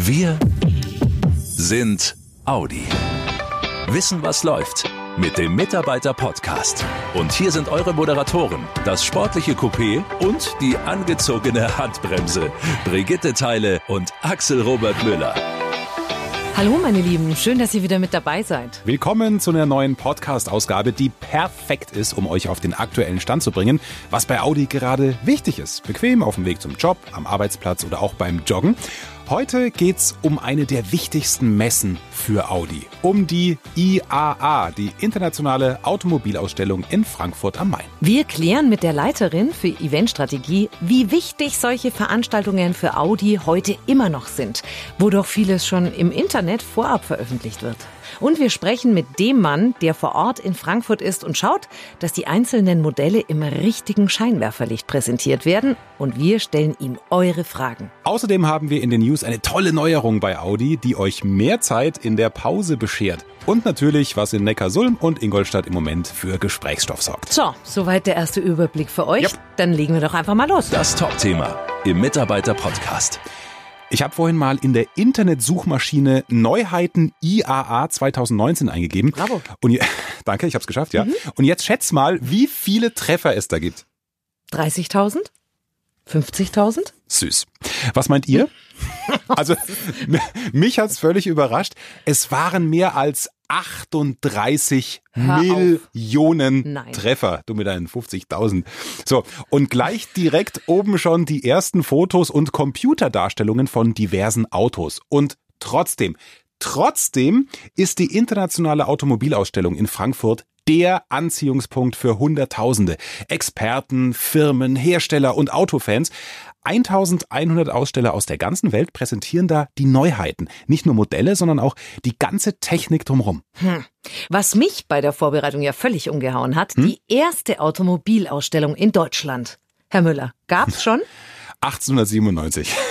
Wir sind Audi. Wissen, was läuft mit dem Mitarbeiter-Podcast. Und hier sind eure Moderatoren, das sportliche Coupé und die angezogene Handbremse. Brigitte Teile und Axel Robert Müller. Hallo meine Lieben, schön, dass ihr wieder mit dabei seid. Willkommen zu einer neuen Podcast-Ausgabe, die perfekt ist, um euch auf den aktuellen Stand zu bringen, was bei Audi gerade wichtig ist. Bequem auf dem Weg zum Job, am Arbeitsplatz oder auch beim Joggen. Heute geht's um eine der wichtigsten Messen für Audi, um die IAA, die internationale Automobilausstellung in Frankfurt am Main. Wir klären mit der Leiterin für Eventstrategie, wie wichtig solche Veranstaltungen für Audi heute immer noch sind, wo doch vieles schon im Internet vorab veröffentlicht wird. Und wir sprechen mit dem Mann, der vor Ort in Frankfurt ist und schaut, dass die einzelnen Modelle im richtigen Scheinwerferlicht präsentiert werden. Und wir stellen ihm eure Fragen. Außerdem haben wir in den News eine tolle Neuerung bei Audi, die euch mehr Zeit in der Pause beschert. Und natürlich, was in Neckarsulm und Ingolstadt im Moment für Gesprächsstoff sorgt. So, soweit der erste Überblick für euch. Yep. Dann legen wir doch einfach mal los. Das Top-Thema im Mitarbeiter-Podcast. Ich habe vorhin mal in der Internetsuchmaschine Neuheiten IAA 2019 eingegeben. Bravo. Und danke, ich habe es geschafft, ja. Und jetzt schätz mal, wie viele Treffer es da gibt. 30.000? 50.000? Süß. Was meint ihr? Also mich hat's völlig überrascht. Es waren mehr als 38 Hör. Millionen. Treffer. Du mit deinen 50.000. So, und gleich direkt oben schon die ersten Fotos und Computerdarstellungen von diversen Autos. Und trotzdem, trotzdem ist die internationale Automobilausstellung in Frankfurt der Anziehungspunkt für Hunderttausende. Experten, Firmen, Hersteller und Autofans. 1100 Aussteller aus der ganzen Welt präsentieren da die Neuheiten. Nicht nur Modelle, sondern auch die ganze Technik drumherum. Was mich bei der Vorbereitung ja völlig umgehauen hat, Hm? die erste Automobilausstellung in Deutschland. Herr Müller, gab's schon? 1897.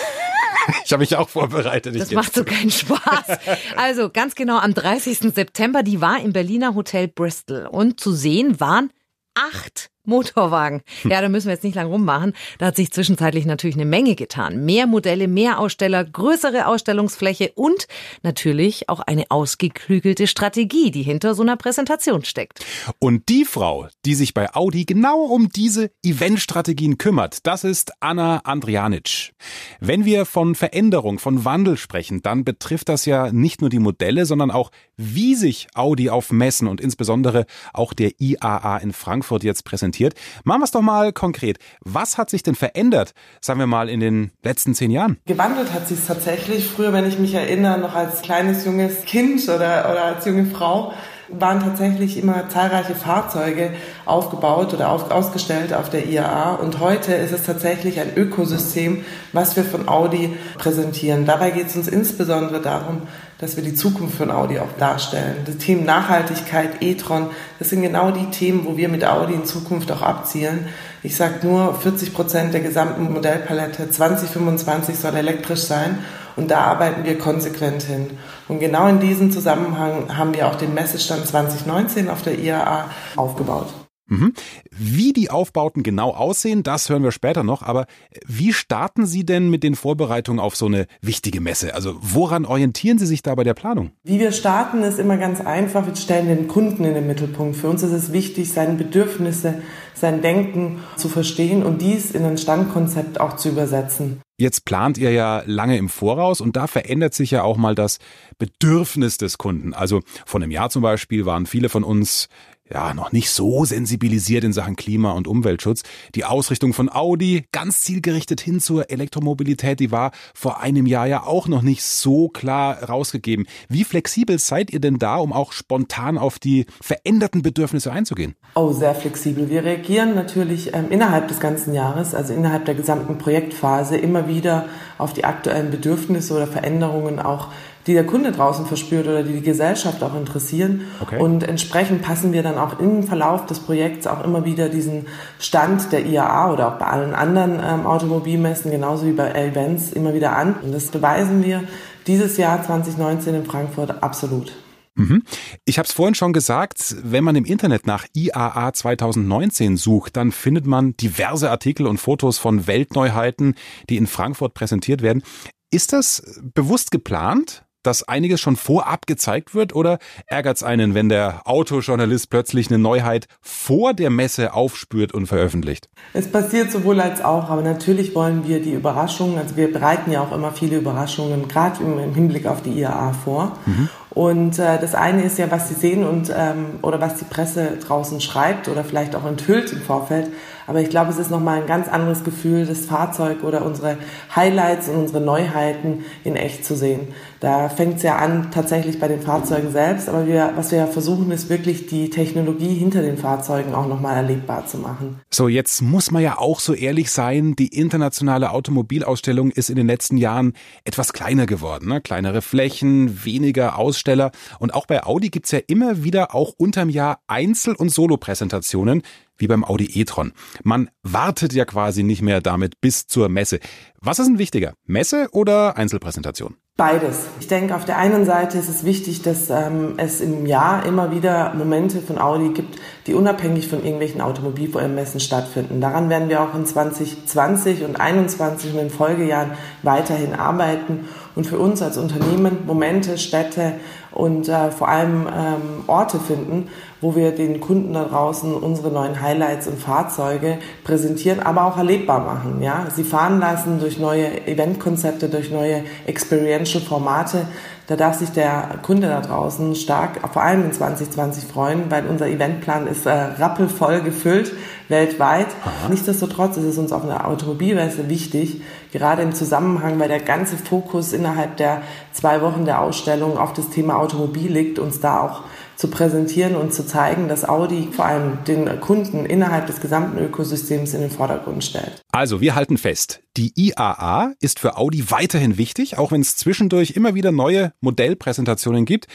Ich habe mich auch vorbereitet. ich Das macht so keinen Spaß. Also ganz genau am 30. September, die war im Berliner Hotel Bristol. Und zu sehen waren acht Motorwagen. Ja, da müssen wir jetzt nicht lang rummachen. Da hat sich zwischenzeitlich natürlich eine Menge getan. Mehr Modelle, mehr Aussteller, größere Ausstellungsfläche und natürlich auch eine ausgeklügelte Strategie, die hinter so einer Präsentation steckt. Und die Frau, die sich bei Audi genau um diese Eventstrategien kümmert, das ist Anna Andrianic. Wenn wir von Veränderung, von Wandel sprechen, dann betrifft das ja nicht nur die Modelle, sondern auch, wie sich Audi auf Messen und insbesondere auch der IAA in Frankfurt jetzt präsentiert. Machen wir es doch mal konkret. Was hat sich denn verändert, sagen wir mal, in den letzten zehn Jahren? Gewandelt hat sich tatsächlich. Früher, wenn ich mich erinnere, noch als kleines junges Kind oder, oder als junge Frau, waren tatsächlich immer zahlreiche Fahrzeuge aufgebaut oder auf, ausgestellt auf der IAA. Und heute ist es tatsächlich ein Ökosystem, was wir von Audi präsentieren. Dabei geht es uns insbesondere darum, dass wir die Zukunft von Audi auch darstellen. Das Thema Nachhaltigkeit, e-tron, das sind genau die Themen, wo wir mit Audi in Zukunft auch abzielen. Ich sage nur, 40 Prozent der gesamten Modellpalette 2025 soll elektrisch sein und da arbeiten wir konsequent hin. Und genau in diesem Zusammenhang haben wir auch den Messestand 2019 auf der IAA aufgebaut. Mhm. Wie die Aufbauten genau aussehen, das hören wir später noch. Aber wie starten Sie denn mit den Vorbereitungen auf so eine wichtige Messe? Also woran orientieren Sie sich da bei der Planung? Wie wir starten, ist immer ganz einfach. Wir stellen den Kunden in den Mittelpunkt. Für uns ist es wichtig, seine Bedürfnisse, sein Denken zu verstehen und dies in ein Standkonzept auch zu übersetzen. Jetzt plant ihr ja lange im Voraus und da verändert sich ja auch mal das Bedürfnis des Kunden. Also vor einem Jahr zum Beispiel waren viele von uns ja noch nicht so sensibilisiert in Sachen Klima- und Umweltschutz. Die Ausrichtung von Audi ganz zielgerichtet hin zur Elektromobilität, die war vor einem Jahr ja auch noch nicht so klar rausgegeben. Wie flexibel seid ihr denn da, um auch spontan auf die veränderten Bedürfnisse einzugehen? Oh, sehr flexibel. Wir reagieren natürlich ähm, innerhalb des ganzen Jahres, also innerhalb der gesamten Projektphase, immer wieder auf die aktuellen Bedürfnisse oder Veränderungen auch die der Kunde draußen verspürt oder die die Gesellschaft auch interessieren. Okay. Und entsprechend passen wir dann auch im Verlauf des Projekts auch immer wieder diesen Stand der IAA oder auch bei allen anderen ähm, Automobilmessen, genauso wie bei Events, immer wieder an. Und das beweisen wir dieses Jahr 2019 in Frankfurt absolut. Mhm. Ich habe es vorhin schon gesagt, wenn man im Internet nach IAA 2019 sucht, dann findet man diverse Artikel und Fotos von Weltneuheiten, die in Frankfurt präsentiert werden. Ist das bewusst geplant? Dass einiges schon vorab gezeigt wird oder ärgert es einen, wenn der Autojournalist plötzlich eine Neuheit vor der Messe aufspürt und veröffentlicht? Es passiert sowohl als auch, aber natürlich wollen wir die Überraschungen, also wir bereiten ja auch immer viele Überraschungen, gerade im, Hinblick auf die IAA vor. Mhm. Und äh, das eine ist ja, was Sie sehen und ähm, oder was die Presse draußen schreibt oder vielleicht auch enthüllt im Vorfeld. Aber ich glaube, es ist nochmal ein ganz anderes Gefühl, das Fahrzeug oder unsere Highlights und unsere Neuheiten in echt zu sehen. Da fängt es ja an tatsächlich bei den Fahrzeugen selbst, aber wir, was wir ja versuchen, ist wirklich die Technologie hinter den Fahrzeugen auch nochmal erlebbar zu machen. So, jetzt muss man ja auch so ehrlich sein, die internationale Automobilausstellung ist in den letzten Jahren etwas kleiner geworden. Ne? Kleinere Flächen, weniger Aussteller und auch bei Audi gibt's ja immer wieder auch unterm Jahr Einzel- und Solopräsentationen wie beim Audi e-tron. Man wartet ja quasi nicht mehr damit bis zur Messe. Was ist denn wichtiger, Messe oder Einzelpräsentation? Beides. Ich denke, auf der einen Seite ist es wichtig, dass ähm, es im Jahr immer wieder Momente von Audi gibt, die unabhängig von irgendwelchen Automobilmessen stattfinden. Daran werden wir auch in 2020 und 2021 und in Folgejahren weiterhin arbeiten und für uns als Unternehmen Momente, Städte und äh, vor allem ähm, Orte finden, wo wir den Kunden da draußen unsere neuen Highlights und Fahrzeuge präsentieren, aber auch erlebbar machen. Ja? Sie fahren lassen durch neue Eventkonzepte, durch neue Experiential Formate. Da darf sich der Kunde da draußen stark, vor allem in 2020 freuen, weil unser Eventplan ist äh, rappelvoll gefüllt weltweit. Aha. Nichtsdestotrotz ist es uns auf einer Automobilmesse wichtig, gerade im Zusammenhang, weil der ganze Fokus innerhalb der zwei Wochen der Ausstellung auf das Thema Automobil liegt, uns da auch zu präsentieren und zu zeigen, dass Audi vor allem den Kunden innerhalb des gesamten Ökosystems in den Vordergrund stellt. Also, wir halten fest, die IAA ist für Audi weiterhin wichtig, auch wenn es zwischendurch immer wieder neue Modellpräsentationen gibt.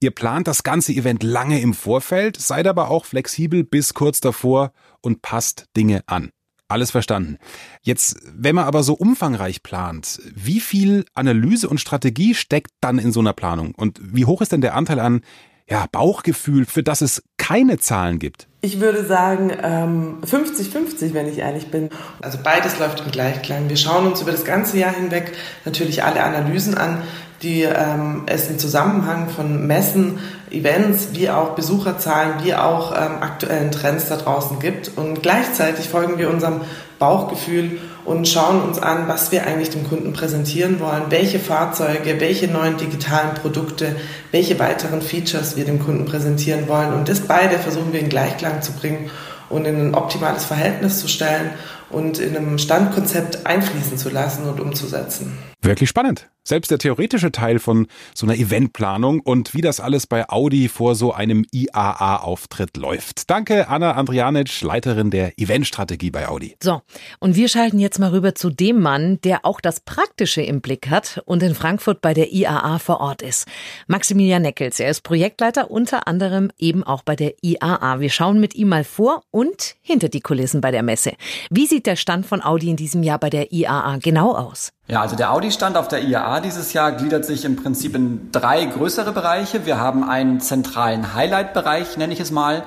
Ihr plant das ganze Event lange im Vorfeld, seid aber auch flexibel bis kurz davor und passt Dinge an. Alles verstanden. Jetzt, wenn man aber so umfangreich plant, wie viel Analyse und Strategie steckt dann in so einer Planung? Und wie hoch ist denn der Anteil an ja, Bauchgefühl, für das es keine Zahlen gibt? Ich würde sagen 50-50, ähm, wenn ich ehrlich bin. Also beides läuft im Gleichklang. Wir schauen uns über das ganze Jahr hinweg natürlich alle Analysen an, die ähm, es im Zusammenhang von Messen, Events, wie auch Besucherzahlen, wie auch ähm, aktuellen Trends da draußen gibt. Und gleichzeitig folgen wir unserem Bauchgefühl und schauen uns an, was wir eigentlich dem Kunden präsentieren wollen, welche Fahrzeuge, welche neuen digitalen Produkte, welche weiteren Features wir dem Kunden präsentieren wollen. Und das beide versuchen wir in Gleichklang zu bringen und in ein optimales Verhältnis zu stellen und in einem Standkonzept einfließen zu lassen und umzusetzen. Wirklich spannend. Selbst der theoretische Teil von so einer Eventplanung und wie das alles bei Audi vor so einem IAA-Auftritt läuft. Danke, Anna Andrianic, Leiterin der Eventstrategie bei Audi. So, und wir schalten jetzt mal rüber zu dem Mann, der auch das Praktische im Blick hat und in Frankfurt bei der IAA vor Ort ist. Maximilian Neckels, er ist Projektleiter unter anderem eben auch bei der IAA. Wir schauen mit ihm mal vor und hinter die Kulissen bei der Messe. Wie sieht der Stand von Audi in diesem Jahr bei der IAA genau aus? Ja, also der Audi-Stand auf der IAA dieses Jahr gliedert sich im Prinzip in drei größere Bereiche. Wir haben einen zentralen Highlight-Bereich, nenne ich es mal,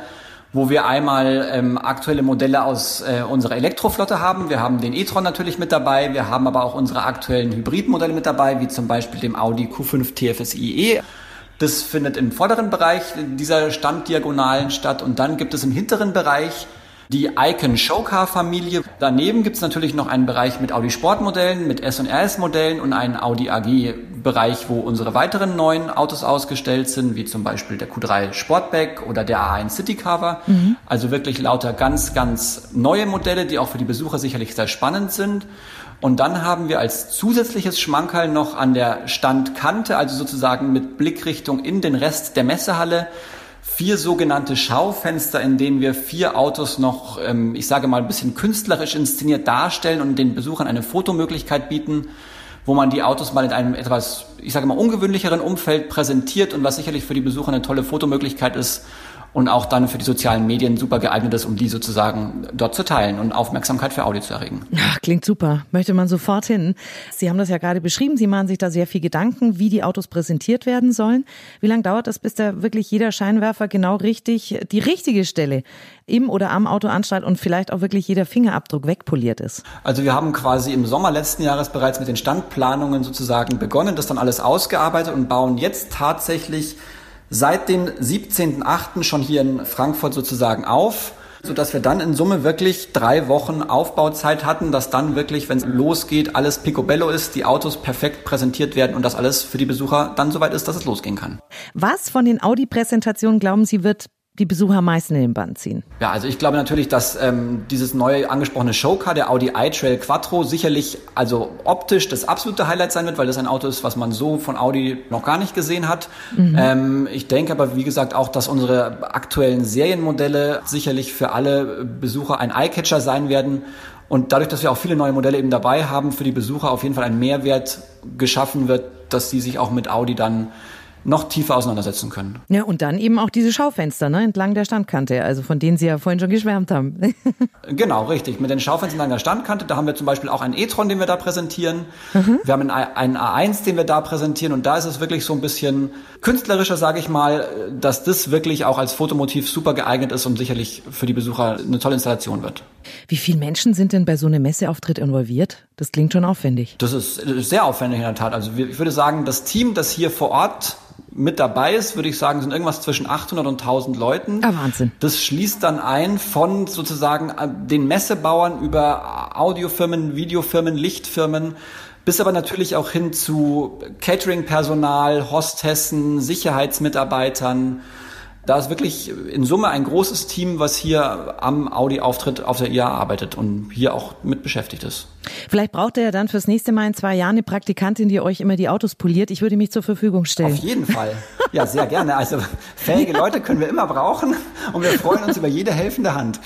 wo wir einmal ähm, aktuelle Modelle aus äh, unserer Elektroflotte haben. Wir haben den e-tron natürlich mit dabei. Wir haben aber auch unsere aktuellen Hybridmodelle mit dabei, wie zum Beispiel dem Audi Q5 TFSI E. Das findet im vorderen Bereich dieser Standdiagonalen statt. Und dann gibt es im hinteren Bereich die Icon Showcar Familie. Daneben gibt es natürlich noch einen Bereich mit Audi Sportmodellen, mit S und RS Modellen und einen Audi AG Bereich, wo unsere weiteren neuen Autos ausgestellt sind, wie zum Beispiel der Q3 Sportback oder der A1 City Cover. Mhm. Also wirklich lauter ganz, ganz neue Modelle, die auch für die Besucher sicherlich sehr spannend sind. Und dann haben wir als zusätzliches Schmankerl noch an der Standkante, also sozusagen mit Blickrichtung in den Rest der Messehalle, vier sogenannte Schaufenster, in denen wir vier Autos noch, ähm, ich sage mal, ein bisschen künstlerisch inszeniert darstellen und den Besuchern eine Fotomöglichkeit bieten, wo man die Autos mal in einem etwas, ich sage mal, ungewöhnlicheren Umfeld präsentiert und was sicherlich für die Besucher eine tolle Fotomöglichkeit ist, und auch dann für die sozialen Medien super geeignet ist, um die sozusagen dort zu teilen und Aufmerksamkeit für Audi zu erregen. Ach, klingt super. Möchte man sofort hin. Sie haben das ja gerade beschrieben. Sie machen sich da sehr viel Gedanken, wie die Autos präsentiert werden sollen. Wie lange dauert das, bis da wirklich jeder Scheinwerfer genau richtig, die richtige Stelle im oder am Auto anstrahlt und vielleicht auch wirklich jeder Fingerabdruck wegpoliert ist? Also wir haben quasi im Sommer letzten Jahres bereits mit den Standplanungen sozusagen begonnen, das dann alles ausgearbeitet und bauen jetzt tatsächlich seit dem 17.8. schon hier in Frankfurt sozusagen auf so wir dann in Summe wirklich drei Wochen Aufbauzeit hatten, dass dann wirklich, wenn es losgeht, alles picobello ist, die Autos perfekt präsentiert werden und das alles für die Besucher dann soweit ist, dass es losgehen kann. Was von den Audi-Präsentationen glauben Sie wird die Besucher am meisten in den Band ziehen? Ja, also ich glaube natürlich, dass ähm, dieses neue angesprochene Showcar, der Audi i-Trail Quattro, sicherlich also optisch das absolute Highlight sein wird, weil das ein Auto ist, was man so von Audi noch gar nicht gesehen hat. Mhm. Ähm, ich denke aber, wie gesagt, auch, dass unsere aktuellen Serienmodelle sicherlich für alle Besucher ein Eyecatcher sein werden. Und dadurch, dass wir auch viele neue Modelle eben dabei haben, für die Besucher auf jeden Fall ein Mehrwert geschaffen wird, dass sie sich auch mit Audi dann noch tiefer auseinandersetzen können. Ja, und dann eben auch diese Schaufenster ne, entlang der Standkante, also von denen Sie ja vorhin schon geschwärmt haben. genau, richtig. Mit den Schaufenstern entlang der Standkante, da haben wir zum Beispiel auch einen e-tron, den wir da präsentieren. Mhm. Wir haben einen A1, den wir da präsentieren und da ist es wirklich so ein bisschen künstlerischer, sage ich mal, dass das wirklich auch als Fotomotiv super geeignet ist und sicherlich für die Besucher eine tolle Installation wird. Wie viele Menschen sind denn bei so einem Messeauftritt involviert? Das klingt schon aufwendig. Das ist sehr aufwendig in der Tat. Also ich würde sagen, das Team, das hier vor Ort mit dabei ist, würde ich sagen, sind irgendwas zwischen 800 und 1000 Leuten. Ah, Wahnsinn. Das schließt dann ein von sozusagen äh, den Messebauern über Audiofirmen, Videofirmen, Lichtfirmen, bis aber natürlich auch hin zu Catering-Personal, Hostessen, Sicherheitsmitarbeitern, da ist wirklich in Summe ein großes Team, was hier am Audi-Auftritt auf der IA arbeitet und hier auch mit beschäftigt ist. Vielleicht braucht er ja dann fürs nächste Mal in zwei Jahren eine Praktikantin, die euch immer die Autos poliert. Ich würde mich zur Verfügung stellen. Auf jeden Fall. Ja, sehr gerne. Also fähige Leute können wir immer brauchen und wir freuen uns über jede helfende Hand.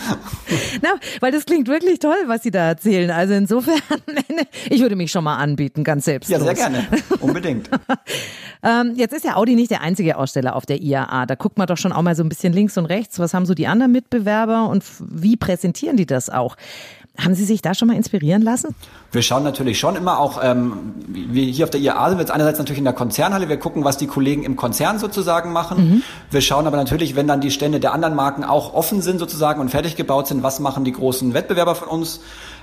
Na, weil das klingt wirklich toll, was Sie da erzählen. Also insofern, ich würde mich schon mal anbieten, ganz selbst. Ja, sehr gerne. Unbedingt. ähm, jetzt ist ja Audi nicht der einzige Aussteller auf der IAA. Da guckt man doch schon schon auch mal so ein bisschen links und rechts. Was haben so die anderen Mitbewerber und wie präsentieren die das auch? Haben Sie sich da schon mal inspirieren lassen? Wir schauen natürlich schon immer auch, ähm, wir hier auf der IAA sind wir jetzt einerseits natürlich in der Konzernhalle, wir gucken, was die Kollegen im Konzern sozusagen machen. Mhm. Wir schauen aber natürlich, wenn dann die Stände der anderen Marken auch offen sind sozusagen und fertig gebaut sind, was machen die großen Wettbewerber von uns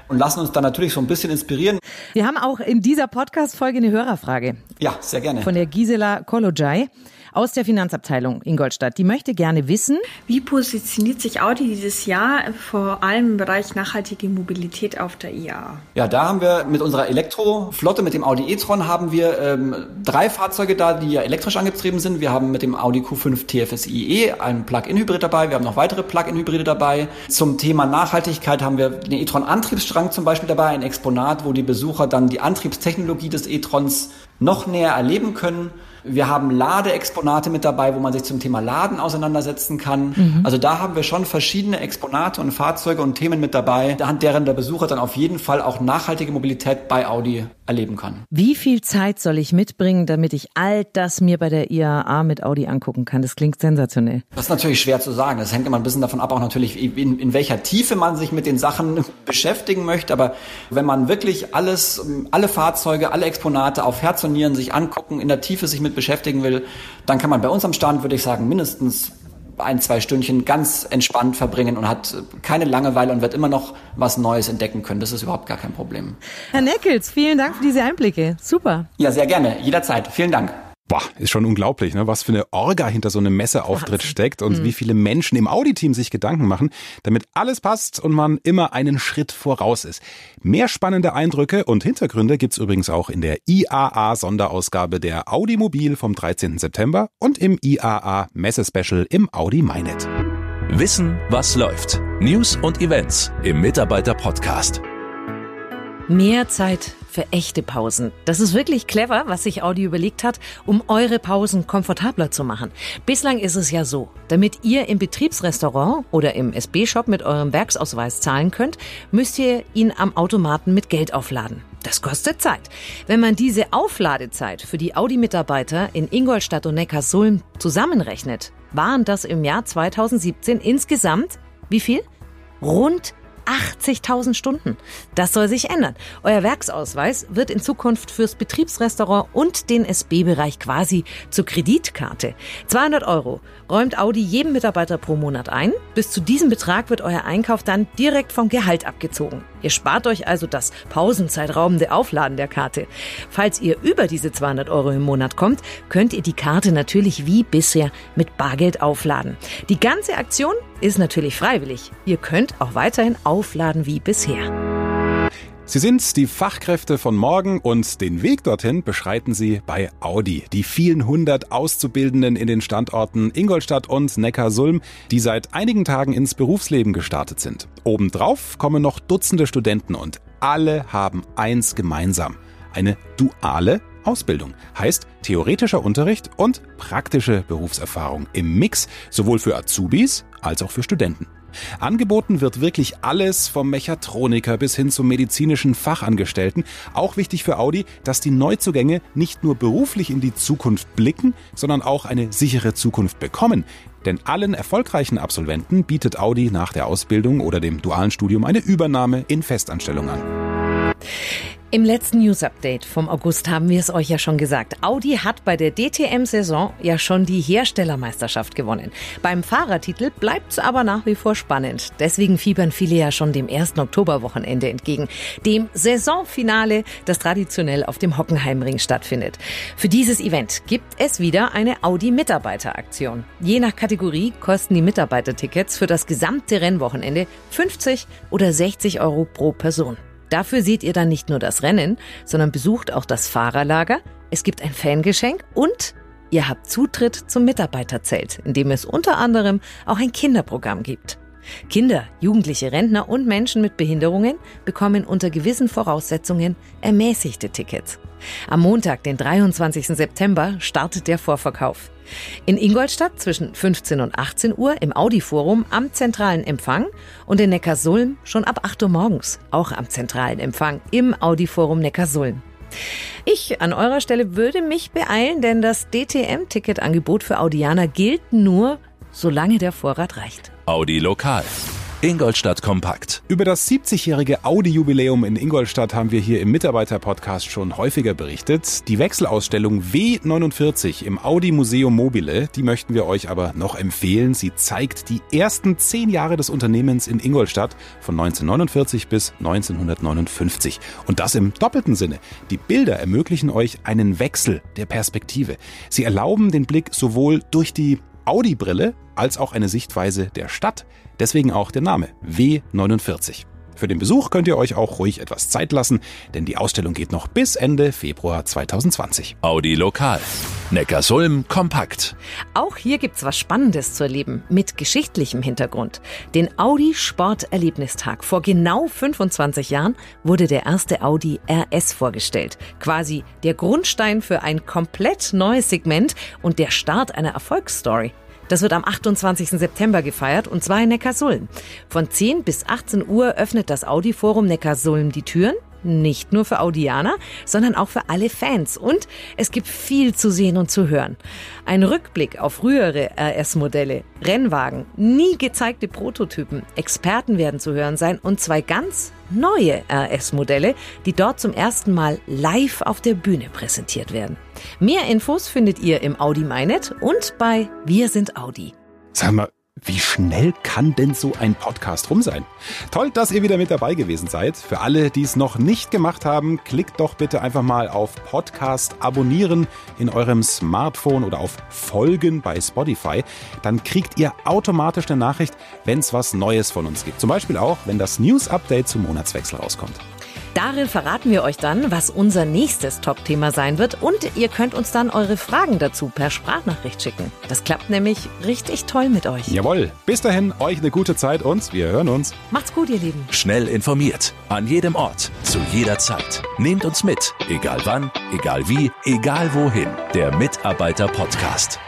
und lassen uns dann natürlich so ein bisschen inspirieren. Wir haben auch in dieser Podcast-Folge eine Hörerfrage. Ja, sehr gerne. Von der Gisela Kolojai aus der Finanzabteilung Ingolstadt. Die möchte gerne wissen, wie positioniert sich Audi dieses Jahr vor allem im Bereich nachhaltige Mobilität auf der IA? Ja, da haben wir mit unserer Elektroflotte, mit dem Audi e-tron, haben wir ähm, drei Fahrzeuge da, die ja elektrisch angetrieben sind. Wir haben mit dem Audi Q5 TFSI-E einen Plug-in-Hybrid dabei. Wir haben noch weitere Plug-in-Hybride dabei. Zum Thema Nachhaltigkeit haben wir den e-tron-Antriebsstrang zum Beispiel dabei, ein Exponat, wo die Besucher dann die Antriebstechnologie des e-trons noch näher erleben können. Wir haben Ladeexponate mit dabei, wo man sich zum Thema Laden auseinandersetzen kann. Mhm. Also da haben wir schon verschiedene Exponate und Fahrzeuge und Themen mit dabei, anhand deren der Besucher dann auf jeden Fall auch nachhaltige Mobilität bei Audi erleben kann. Wie viel Zeit soll ich mitbringen, damit ich all das mir bei der IAA mit Audi angucken kann? Das klingt sensationell. Das ist natürlich schwer zu sagen. Das hängt immer ein bisschen davon ab, auch natürlich, in, in welcher Tiefe man sich mit den Sachen beschäftigen möchte. Aber wenn man wirklich alles, alle Fahrzeuge, alle Exponate auf Herz und Nieren sich angucken, in der Tiefe sich mit beschäftigen will, dann kann man bei uns am Stand, würde ich sagen, mindestens ein, zwei Stündchen ganz entspannt verbringen und hat keine Langeweile und wird immer noch was Neues entdecken können. Das ist überhaupt gar kein Problem. Herr Neckels, vielen Dank für diese Einblicke. Super. Ja, sehr gerne. Jederzeit. Vielen Dank. Boah, ist schon unglaublich, ne? was für eine Orga hinter so einem Messeauftritt Wahnsinn. steckt und mhm. wie viele Menschen im Audi-Team sich Gedanken machen, damit alles passt und man immer einen Schritt voraus ist. Mehr spannende Eindrücke und Hintergründe gibt's übrigens auch in der IAA-Sonderausgabe der Audi Mobil vom 13. September und im IAA Messe-Special im Audi MyNet. Wissen, was läuft. News und Events im Mitarbeiter-Podcast. Mehr Zeit für echte Pausen. Das ist wirklich clever, was sich Audi überlegt hat, um eure Pausen komfortabler zu machen. Bislang ist es ja so, damit ihr im Betriebsrestaurant oder im SB-Shop mit eurem Werksausweis zahlen könnt, müsst ihr ihn am Automaten mit Geld aufladen. Das kostet Zeit. Wenn man diese Aufladezeit für die Audi-Mitarbeiter in Ingolstadt und Neckarsulm zusammenrechnet, waren das im Jahr 2017 insgesamt wie viel? Rund 80.000 Stunden. Das soll sich ändern. Euer Werksausweis wird in Zukunft fürs Betriebsrestaurant und den SB-Bereich quasi zur Kreditkarte. 200 Euro räumt Audi jedem Mitarbeiter pro Monat ein. Bis zu diesem Betrag wird euer Einkauf dann direkt vom Gehalt abgezogen. Ihr spart euch also das pausenzeitraubende Aufladen der Karte. Falls ihr über diese 200 Euro im Monat kommt, könnt ihr die Karte natürlich wie bisher mit Bargeld aufladen. Die ganze Aktion ist natürlich freiwillig. Ihr könnt auch weiterhin aufladen wie bisher. Sie sind die Fachkräfte von morgen und den Weg dorthin beschreiten Sie bei Audi. Die vielen hundert Auszubildenden in den Standorten Ingolstadt und Neckarsulm, die seit einigen Tagen ins Berufsleben gestartet sind. Obendrauf kommen noch Dutzende Studenten und alle haben eins gemeinsam. Eine duale Ausbildung. Heißt theoretischer Unterricht und praktische Berufserfahrung im Mix, sowohl für Azubis als auch für Studenten. Angeboten wird wirklich alles vom Mechatroniker bis hin zum medizinischen Fachangestellten. Auch wichtig für Audi, dass die Neuzugänge nicht nur beruflich in die Zukunft blicken, sondern auch eine sichere Zukunft bekommen. Denn allen erfolgreichen Absolventen bietet Audi nach der Ausbildung oder dem dualen Studium eine Übernahme in Festanstellung an. Im letzten News Update vom August haben wir es euch ja schon gesagt. Audi hat bei der DTM-Saison ja schon die Herstellermeisterschaft gewonnen. Beim Fahrertitel bleibt es aber nach wie vor spannend. Deswegen fiebern viele ja schon dem 1. Oktoberwochenende entgegen. Dem Saisonfinale, das traditionell auf dem Hockenheimring stattfindet. Für dieses Event gibt es wieder eine Audi-Mitarbeiteraktion. Je nach Kategorie kosten die Mitarbeitertickets für das gesamte Rennwochenende 50 oder 60 Euro pro Person. Dafür seht ihr dann nicht nur das Rennen, sondern besucht auch das Fahrerlager. Es gibt ein Fangeschenk und ihr habt Zutritt zum Mitarbeiterzelt, in dem es unter anderem auch ein Kinderprogramm gibt. Kinder, Jugendliche, Rentner und Menschen mit Behinderungen bekommen unter gewissen Voraussetzungen ermäßigte Tickets. Am Montag, den 23. September, startet der Vorverkauf. In Ingolstadt zwischen 15 und 18 Uhr im Audi-Forum am zentralen Empfang und in Neckarsulm schon ab 8 Uhr morgens, auch am zentralen Empfang im Audi-Forum Neckarsulm. Ich an eurer Stelle würde mich beeilen, denn das DTM-Ticketangebot für Audianer gilt nur, solange der Vorrat reicht. Audi Lokal. Ingolstadt Kompakt. Über das 70-jährige Audi-Jubiläum in Ingolstadt haben wir hier im Mitarbeiter-Podcast schon häufiger berichtet. Die Wechselausstellung W49 im Audi Museum Mobile, die möchten wir euch aber noch empfehlen. Sie zeigt die ersten zehn Jahre des Unternehmens in Ingolstadt von 1949 bis 1959. Und das im doppelten Sinne. Die Bilder ermöglichen euch einen Wechsel der Perspektive. Sie erlauben den Blick sowohl durch die Audi-Brille als auch eine Sichtweise der Stadt. Deswegen auch der Name W49. Für den Besuch könnt ihr euch auch ruhig etwas Zeit lassen, denn die Ausstellung geht noch bis Ende Februar 2020. Audi Lokal. Neckarsulm kompakt. Auch hier gibt's was Spannendes zu erleben mit geschichtlichem Hintergrund. Den Audi Sporterlebnistag vor genau 25 Jahren wurde der erste Audi RS vorgestellt. Quasi der Grundstein für ein komplett neues Segment und der Start einer Erfolgsstory. Das wird am 28. September gefeiert und zwar in Neckarsulm. Von 10 bis 18 Uhr öffnet das Audi-Forum Neckarsulm die Türen. Nicht nur für Audianer, sondern auch für alle Fans. Und es gibt viel zu sehen und zu hören. Ein Rückblick auf frühere RS-Modelle, Rennwagen, nie gezeigte Prototypen, Experten werden zu hören sein und zwei ganz neue RS-Modelle, die dort zum ersten Mal live auf der Bühne präsentiert werden. Mehr Infos findet ihr im Audi MyNet und bei Wir sind Audi. Sag mal, wie schnell kann denn so ein Podcast rum sein? Toll, dass ihr wieder mit dabei gewesen seid. Für alle, die es noch nicht gemacht haben, klickt doch bitte einfach mal auf Podcast abonnieren in eurem Smartphone oder auf Folgen bei Spotify. Dann kriegt ihr automatisch eine Nachricht, wenn es was Neues von uns gibt. Zum Beispiel auch, wenn das News Update zum Monatswechsel rauskommt. Darin verraten wir euch dann, was unser nächstes Top-Thema sein wird und ihr könnt uns dann eure Fragen dazu per Sprachnachricht schicken. Das klappt nämlich richtig toll mit euch. Jawohl, bis dahin euch eine gute Zeit und wir hören uns. Macht's gut, ihr Lieben. Schnell informiert. An jedem Ort. Zu jeder Zeit. Nehmt uns mit. Egal wann, egal wie, egal wohin. Der Mitarbeiter-Podcast.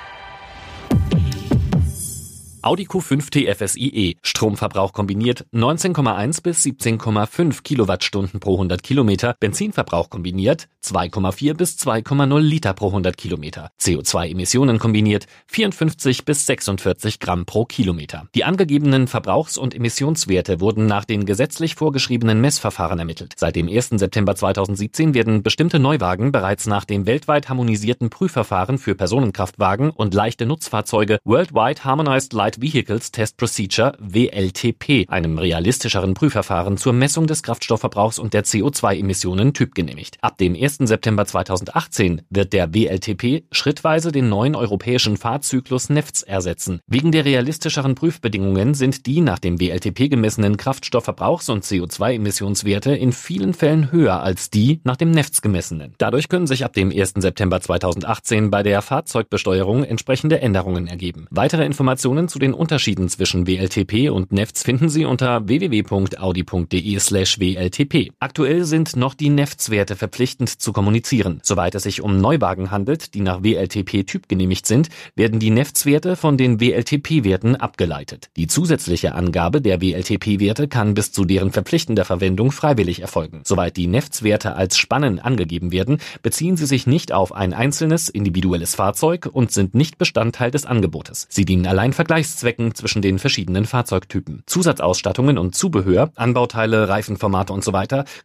Audi Q5 TFSIe. Stromverbrauch kombiniert 19,1 bis 17,5 Kilowattstunden pro 100 Kilometer. Benzinverbrauch kombiniert 2,4 bis 2,0 Liter pro 100 Kilometer. CO2-Emissionen kombiniert 54 bis 46 Gramm pro Kilometer. Die angegebenen Verbrauchs- und Emissionswerte wurden nach den gesetzlich vorgeschriebenen Messverfahren ermittelt. Seit dem 1. September 2017 werden bestimmte Neuwagen bereits nach dem weltweit harmonisierten Prüfverfahren für Personenkraftwagen und leichte Nutzfahrzeuge Worldwide Harmonized Light Vehicles Test Procedure WLTP, einem realistischeren Prüfverfahren zur Messung des Kraftstoffverbrauchs und der CO2-Emissionen typgenehmigt. Ab dem 1. September 2018 wird der WLTP schrittweise den neuen europäischen Fahrzyklus NEFTS ersetzen. Wegen der realistischeren Prüfbedingungen sind die nach dem WLTP gemessenen Kraftstoffverbrauchs- und CO2-Emissionswerte in vielen Fällen höher als die nach dem NEFTS gemessenen. Dadurch können sich ab dem 1. September 2018 bei der Fahrzeugbesteuerung entsprechende Änderungen ergeben. Weitere Informationen zu den Unterschieden zwischen WLTP und NEFTS finden Sie unter www.audi.de/wltp. Aktuell sind noch die NEFTS-Werte verpflichtend zu kommunizieren. Soweit es sich um Neuwagen handelt, die nach WLTP typgenehmigt sind, werden die NEFTS-Werte von den WLTP-Werten abgeleitet. Die zusätzliche Angabe der WLTP-Werte kann bis zu deren verpflichtender Verwendung freiwillig erfolgen. Soweit die NEFTS-Werte als Spannen angegeben werden, beziehen sie sich nicht auf ein einzelnes individuelles Fahrzeug und sind nicht Bestandteil des Angebotes. Sie dienen allein Vergleichszwecken zwischen den verschiedenen Fahrzeugtypen. Zusatzausstattungen und Zubehör, Anbauteile, Reifenformate und so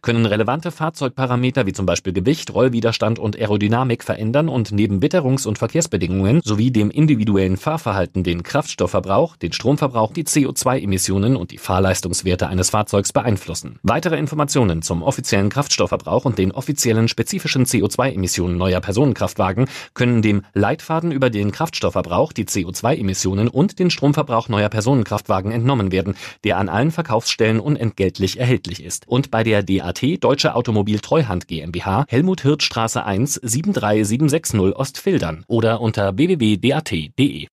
können relevante Fahrzeugparameter wie zum Beispiel Gewicht, Rollwiderstand und Aerodynamik verändern und neben Witterungs- und Verkehrsbedingungen sowie dem individuellen Fahrverhalten den Kraftstoffverbrauch, den Stromverbrauch, die CO2-Emissionen und die Fahrleistungswerte eines Fahrzeugs beeinflussen. Weitere Informationen zum offiziellen Kraftstoffverbrauch und den offiziellen spezifischen CO2-Emissionen neuer Personenkraftwagen können dem Leitfaden über den Kraftstoffverbrauch, die CO2-Emissionen und den Stromverbrauch neuer Personenkraftwagen entnommen werden, der an allen Verkaufsstellen unentgeltlich erhältlich ist. Und bei der DAT Deutsche Automobil Treuhand GmbH Helmut Hirt Straße 1 73760 Ostfildern oder unter www.dat.de.